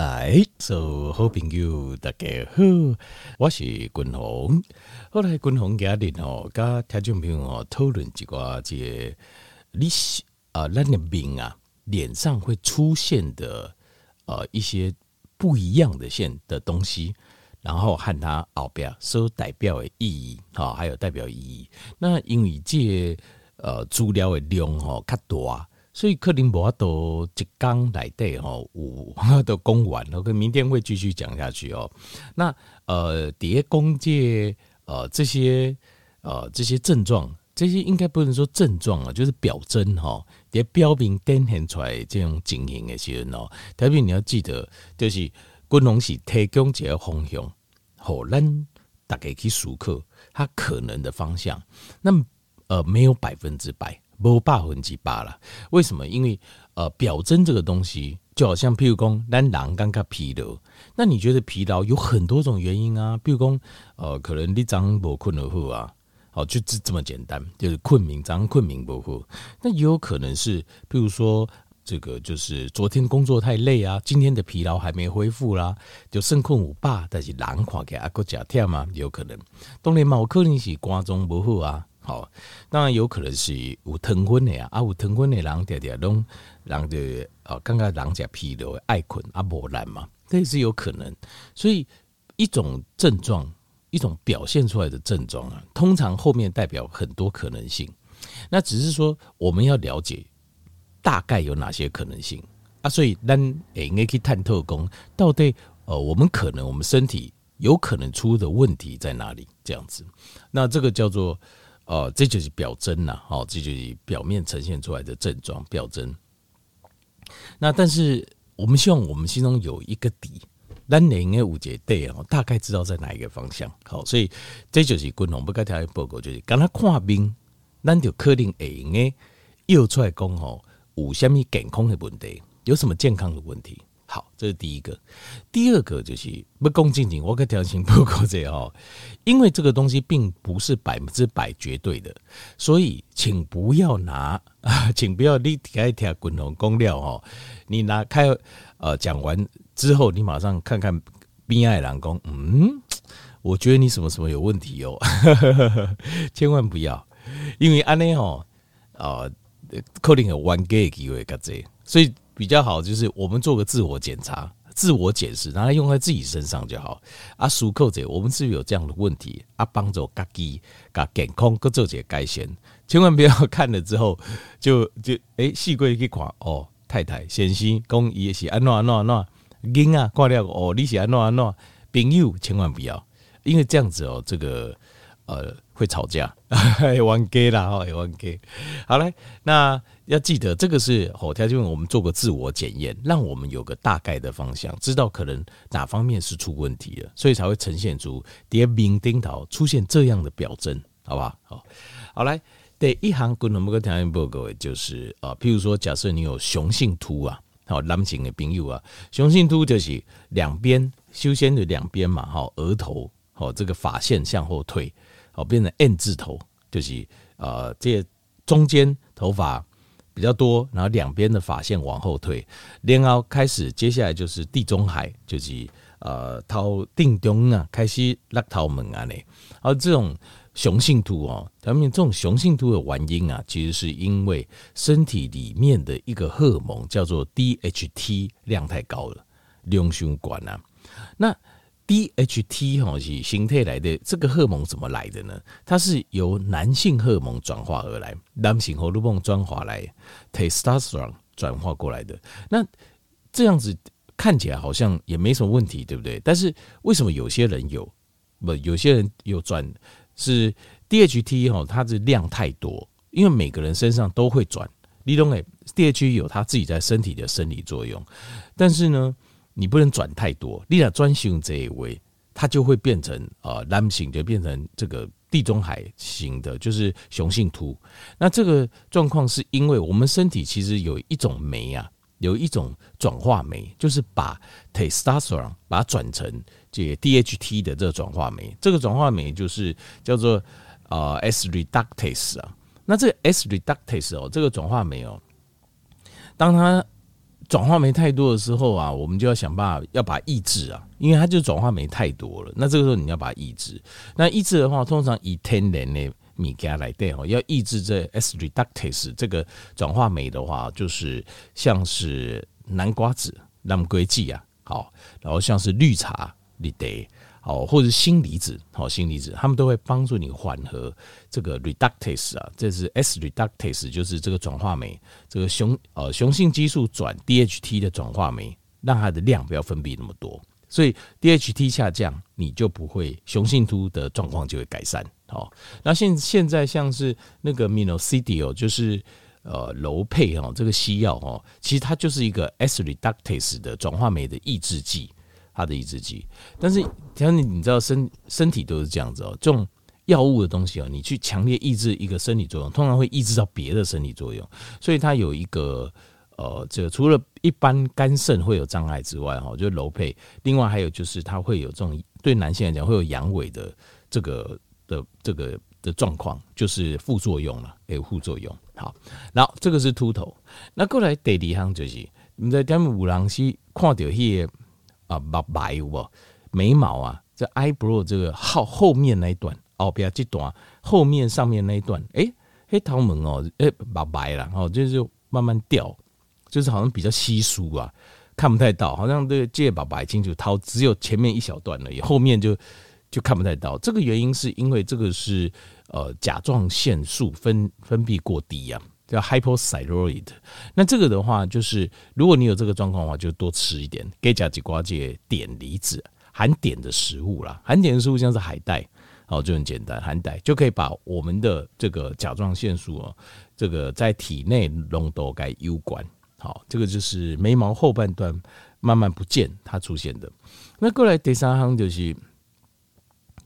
来，做好朋友大家好，我是君鸿。后来君鸿家里哦，跟听众朋友讨论几个这你啊，那个病啊，脸上会出现的呃一些不一样的线的东西，然后和它后边所代表的意义，哈，还有代表意义。那因为这呃资料的量哦较大。所以克林伯都一刚来对吼，五 都讲完了，跟明天会继续讲下去哦。那呃，叠弓界呃这些呃这些症状，这些应该不能说症状啊，就是表征哈。叠标明展现出来这种情形的时候哦，特别你要记得，就是军龙是提供一个方向，好，咱大概去熟客它可能的方向。那呃，没有百分之百。不百分之百了，为什么？因为呃，表征这个东西，就好像譬如讲，咱人刚刚疲劳，那你觉得疲劳有很多种原因啊？譬如讲，呃，可能你早上没困得好啊，好，就这这么简单，就是困眠，早上困眠不好。那也有可能是，譬如说，这个就是昨天工作太累啊，今天的疲劳还没恢复啦，就肾困五百，但是人看起来还够假跳嘛，有可能。当然嘛，有可能是肝脏不好啊。好，当然有可能是有疼昏的啊，啊有疼昏的人常常拢人的啊，刚刚人家疲劳爱困啊，无懒嘛，这也是有可能。所以一种症状，一种表现出来的症状啊，通常后面代表很多可能性。那只是说我们要了解大概有哪些可能性啊，所以咱也应该去探透工，到底呃，我们可能我们身体有可能出的问题在哪里？这样子，那这个叫做。哦，这就是表征呐，哦，这就是表面呈现出来的症状表征。那但是我们希望我们心中有一个底，咱应该五节对哦，大概知道在哪一个方向。好，所以这就是军红不该条报告，就是跟他看病，咱就可能会应该又出来讲哦，有什么健康的问题，有什么健康的问题。好，这是第一个。第二个就是不恭敬敬，我可调情不够这哦，因为这个东西并不是百分之百绝对的，所以请不要拿啊，请不要你听一听滚筒公料哦，你拿开呃讲完之后，你马上看看边爱郎公，嗯，我觉得你什么什么有问题哦，千万不要，因为安内哦，呃，可能有弯给的机会，所以。比较好，就是我们做个自我检查、自我检视，拿来用在自己身上就好。啊，熟扣者，我们是不是有这样的问题？啊，帮助家己、把健康各做些改善，千万不要看了之后就就诶，细贵去看哦，太太先生讲伊是安怎安怎安怎，囡啊挂了哦，你是安怎安怎，朋友千万不要，因为这样子哦，这个呃会吵架，玩 gay 啦，哈，玩 gay。好嘞，那。要记得，这个是后条件，我们做个自我检验，让我们有个大概的方向，知道可能哪方面是出问题了，所以才会呈现出叠名钉头出现这样的表征，好吧？好，好来，第一行共同某个条件报告，就是啊，譬如说，假设你有雄性秃啊，好，男性的朋友啊，雄性秃就是两边修仙的两边嘛，好，额头好，这个发线向后退，好，变成 N 字头，就是呃，这中间头发。比较多，然后两边的发线往后退，然后开始，接下来就是地中海，就是呃，头顶中啊，开始落头门啊呢。而这种雄性秃哦，他们这种雄性秃的原因啊，其实是因为身体里面的一个荷尔蒙叫做 DHT 量太高了，量太高啊，那。DHT 哈是形态来的，这个荷尔蒙怎么来的呢？它是由男性荷尔蒙转化而来，男性荷尔蒙转化来，testosterone 转化过来的。那这样子看起来好像也没什么问题，对不对？但是为什么有些人有不？有些人有转是 DHT 哈，它的量太多，因为每个人身上都会转。你懂诶，DHT 有它自己在身体的生理作用，但是呢？你不能转太多，你俩专心这一位，它就会变成呃男性，就变成这个地中海型的，就是雄性秃。那这个状况是因为我们身体其实有一种酶啊，有一种转化酶，就是把 testosterone 把它转成这 DHT 的这个转化酶。这个转化酶就是叫做呃 S reductase 啊。那这个 S reductase 哦，这个转化酶哦，当它转化酶太多的时候啊，我们就要想办法要把抑制啊，因为它就转化酶太多了。那这个时候你要把它抑制。那抑制的话，通常以天然的米加来对哦，要抑制这 S reductase 这个转化酶的话，就是像是南瓜子、南瓜剂啊，好，然后像是绿茶、绿茶。哦，或者是锌离子，好，锌离子，他们都会帮助你缓和这个 reductase 啊，这是 S reductase，就是这个转化酶，这个雄呃雄性激素转 DHT 的转化酶，让它的量不要分泌那么多，所以 DHT 下降，你就不会雄性秃的状况就会改善。好，那现现在像是那个 minoxidil 就是呃柔配哦，这个西药哦，其实它就是一个 S reductase 的转化酶的抑制剂。它的抑制剂，但是像你你知道身身体都是这样子哦，这种药物的东西哦，你去强烈抑制一个生理作用，通常会抑制到别的生理作用，所以它有一个呃，这个除了一般肝肾会有障碍之外哈，就是楼配，另外还有就是它会有这种对男性来讲会有阳痿的这个的这个的状况，就是副作用了，有副作用。好，然后这个是秃头，那过来第二项就是你在点五郎西看到迄个。啊，白白有眉毛啊，这 eyebrow 这个后后面那一段，哦，不要这段，后面上面那一段，哎，黑桃门哦，哎，白白了，哦，就是慢慢掉，就是好像比较稀疏啊，看不太到，好像这个这白白清楚，掏只有前面一小段而已，后面就就看不太到。这个原因是因为这个是呃甲状腺素分分泌过低呀、叫 hypothyroid，那这个的话，就是如果你有这个状况的话，就多吃一点，给甲基瓜介碘离子含碘的食物啦，含碘的食物像是海带，哦，就很简单，含带就可以把我们的这个甲状腺素哦，这个在体内浓度该有关，好，这个就是眉毛后半段慢慢不见它出现的。那过来第三行就是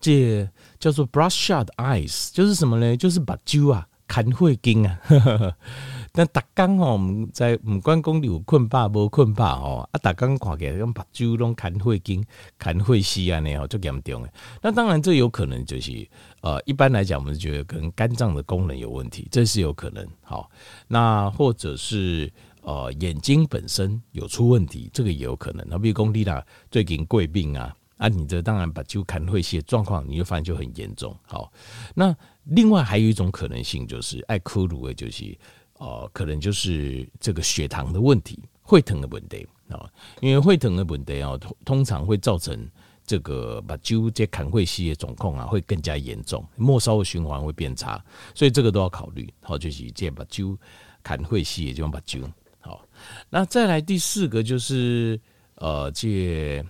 这叫做 brush shut eyes，就是什么呢？就是把揪啊。看会惊啊！但大刚吼，在唔管讲你有困饱无困饱吼，啊，大刚看起来跟目睭拢看会惊、看会死啊，那吼就严重诶。那当然，这有可能就是呃，一般来讲，我们觉得可能肝脏的功能有问题，这是有可能。好，那或者是呃眼睛本身有出问题，这个也有可能。那比如讲你啦，最近贵病啊，啊，你这当然目睭看会死状况，你就发现就很严重。好，那。另外还有一种可能性，就是爱科鲁的，就是呃，可能就是这个血糖的问题，会疼的问题啊，因为会疼的问题啊，通通常会造成这个把揪这砍会系的总控啊，会更加严重，末梢的循环会变差，所以这个都要考虑。好，就是这把揪砍会系的这种把揪。好，那再来第四个就是呃，这底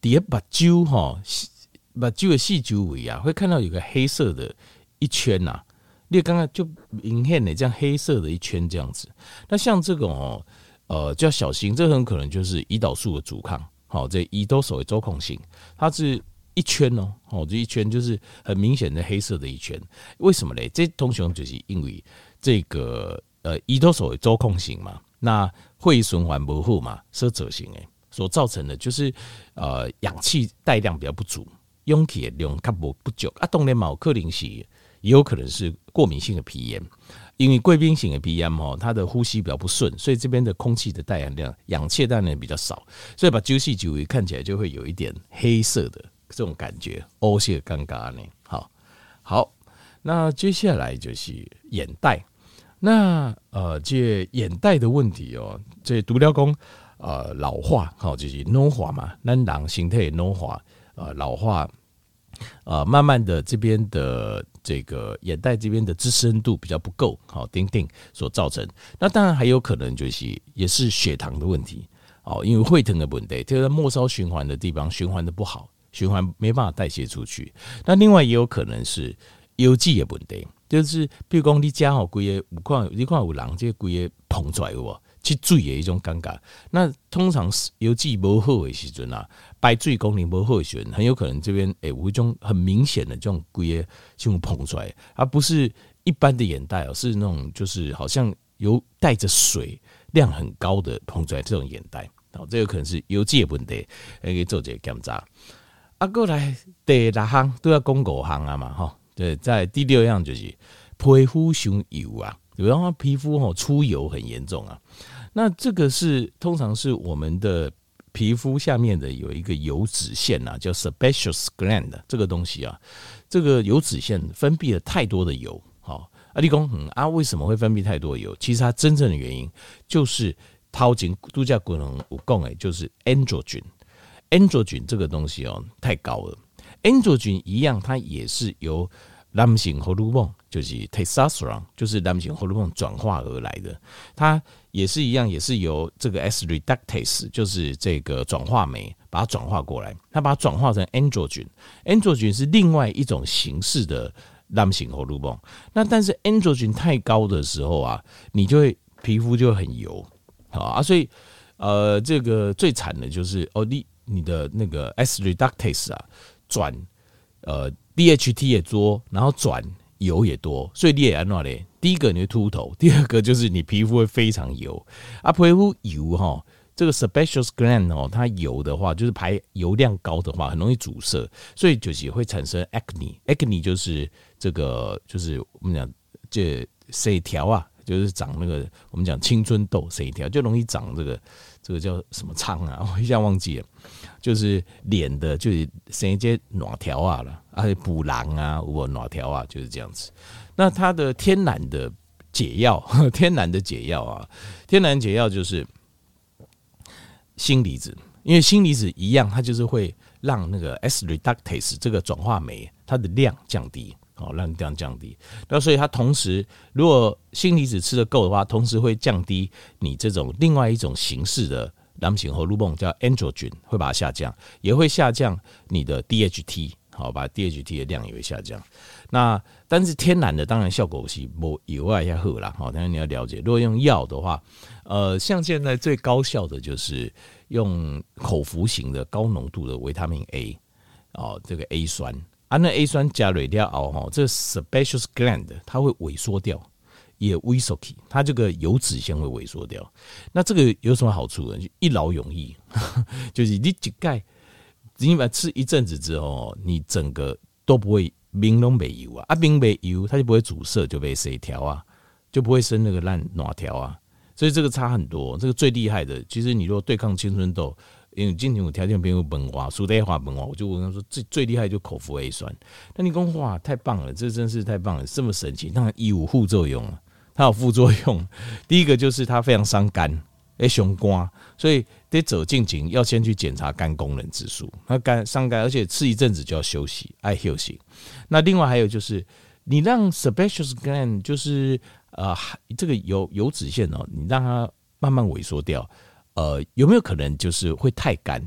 底下把揪哈，把揪的细揪尾啊，会看到有个黑色的。一圈呐、啊，你刚刚就明显的这样黑色的一圈这样子，那像这种哦，呃，就要小心，这很可能就是胰岛素的阻抗。好，这胰岛素的周控型，它是一圈哦，哦，这一圈就是很明显的黑色的一圈。为什么嘞？这通常就是因为这个呃胰岛素的周控型嘛，那血液循环不好嘛，色泽型诶，所造成的就是呃氧气带量比较不足，氧气的量它不不足啊，当然嘛有可能是。也有可能是过敏性的皮炎，因为贵宾型的皮炎哈，它的呼吸比较不顺，所以这边的空气的带氧量、氧气带量比较少，所以把揪细揪看起来就会有一点黑色的这种感觉，哦，些尴尬呢。好，好，那接下来就是眼袋，那呃，这眼袋的问题哦，这毒料工呃老化，好，就是老化嘛，咱人形态老化，呃，老化。呃，慢慢的这边的这个眼袋这边的支撑度比较不够，好，丁丁所造成。那当然还有可能就是也是血糖的问题，哦，因为会疼的问题，就在末梢循环的地方循环的不好，循环没办法代谢出去。那另外也有可能是邮寄的问题，就是比如讲你家好贵的五块，一块五郎这个贵的膨出来有去水的一种尴尬，那通常是邮寄不好的时阵啊，排水功能不好的时阵，很有可能这边诶有一种很明显的这种龟的这种膨出来，而不是一般的眼袋哦，是那种就是好像有带着水量很高的膨出来这种眼袋，哦，这个可能是邮寄的问题，可以做这个检查。啊，过来第六项都要讲五项啊嘛，哈，对，在第六样就是皮肤上油啊，有的话皮肤哦出油很严重啊。那这个是通常是我们的皮肤下面的有一个油脂腺呐，叫 sebaceous gland 这个东西啊，这个油脂腺分泌了太多的油。好，阿立功，嗯啊，为什么会分泌太多油？其实它真正的原因就是掏金度假功能我讲哎，就是 androgen，androgen 这个东西哦太高了，androgen 一样，它也是由男性荷尔蒙，就是 testosterone，就是男性荷尔蒙转化而来的，它也是一样，也是由这个 S reductase，就是这个转化酶把它转化过来，它把它转化成 androgen，androgen 是另外一种形式的男性荷尔蒙。那但是 androgen 太高的时候啊，你就会皮肤就很油，好啊，所以呃，这个最惨的就是哦，你你的那个 S reductase 啊转呃。DHT 也多，然后转油也多，所以你也安怎嘞？第一个你会秃头，第二个就是你皮肤会非常油。啊，皮肤油哈，这个 sebaceous gland 哦，它油的话，就是排油量高的话，很容易阻塞，所以就是会产生 acne。acne 就是这个，就是我们讲这水条啊，就是长那个我们讲青春痘谁条，就容易长这个。这个叫什么疮啊？我一下忘记了，就是脸的，就是生一些卵条啊了，而且补狼啊，我卵条啊，就是这样子。那它的天然的解药，天然的解药啊，天然解药就是锌离子，因为锌离子一样，它就是会让那个 S reductase 这个转化酶它的量降低。哦，让这样降低，那所以它同时，如果锌离子吃得够的话，同时会降低你这种另外一种形式的男性荷尔蒙叫 androgen，会把它下降，也会下降你的 DHT，好，把 DHT 的量也会下降。那但是天然的当然效果是不以外要喝啦，好，但是你要了解，如果用药的话，呃，像现在最高效的就是用口服型的高浓度的维他命 A，哦，这个 A 酸。啊，那 A 酸加了掉后哈，这个 sebaceous gland 它会萎缩掉，也萎缩起，它这个油脂腺会萎缩掉。那这个有什么好处呢？一劳永逸，就是你几盖，你把吃一阵子之后，你整个都不会明龙没油啊，啊明没油，它就不会阻塞，就被水条啊，就不会生那个烂哪条啊。所以这个差很多，这个最厉害的，其实你如果对抗青春痘。因为今天我条件比如本话，苏德话本话，我就跟他说最最厉害就口服 A 酸。那你讲哇，太棒了，这真是太棒了，这么神奇。当然有副作用，它有副作用。第一个就是它非常伤肝，诶，胸肝，所以得走进前要先去检查肝功能指数。那肝伤肝，而且吃一阵子就要休息，爱休息。那另外还有就是，你让 sebaceous gland 就是呃这个油油脂腺哦，你让它慢慢萎缩掉。呃，有没有可能就是会太干？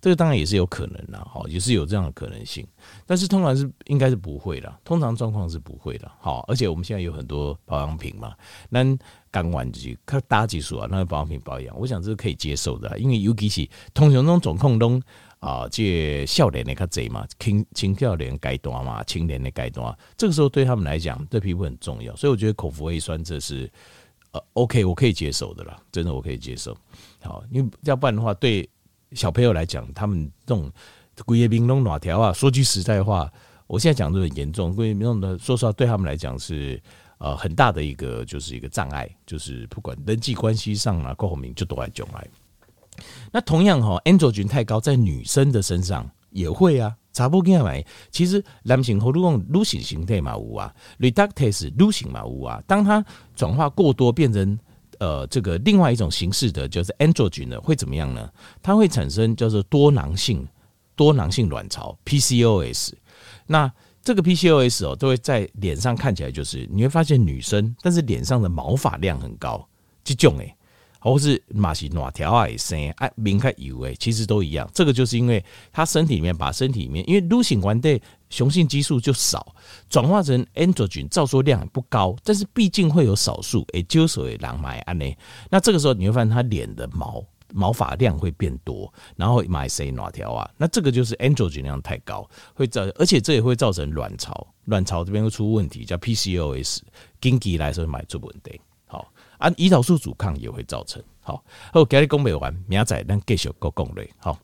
这个当然也是有可能的，哈，也是有这样的可能性。但是通常是应该是不会的，通常状况是不会的，好。而且我们现在有很多保养品嘛，那干完就看大技术啊，那个保养品保养，我想这是可以接受的，因为尤其是通常那种总控中啊，这笑脸的较贼嘛，青青少年阶段嘛，青年的阶段，这个时候对他们来讲，对皮肤很重要，所以我觉得口服 A 酸这是。呃，OK，我可以接受的啦，真的我可以接受。好，因为要不然的话，对小朋友来讲，他们这种规叶冰弄哪条啊？说句实在话，我现在讲的很严重，规叶冰弄的，说实话，对他们来讲是呃很大的一个就是一个障碍，就是不管人际关系上啊，各方面就都爱囧来。那同样哈，androgen 太高，在女生的身上也会啊。查甫囝买，其实男性荷尔蒙女性形态嘛有啊，reductase 女性嘛有啊。当它转化过多，变成呃这个另外一种形式的，就是 androgen 呢，会怎么样呢？它会产生叫做多囊性多囊性卵巢 PCOS。那这个 PCOS 哦，都会在脸上看起来就是你会发现女生，但是脸上的毛发量很高，这种诶。或是马西哪条啊，生啊，明开以为其实都一样。这个就是因为他身体里面把身体里面，因为女性关对雄性激素就少，转化成 androgen 照说量不高，但是毕竟会有少数诶，就所谓狼买安呢。那这个时候你会发现他脸的毛毛发量会变多，然后买谁哪条啊？那这个就是 androgen 量太高，会造，而且这也会造成卵巢，卵巢这边会出问题，叫 PCOS，经济来说买出问题。啊，胰岛素阻抗也会造成。好，好，今日讲没完，明仔咱继续讲讲嘞。好。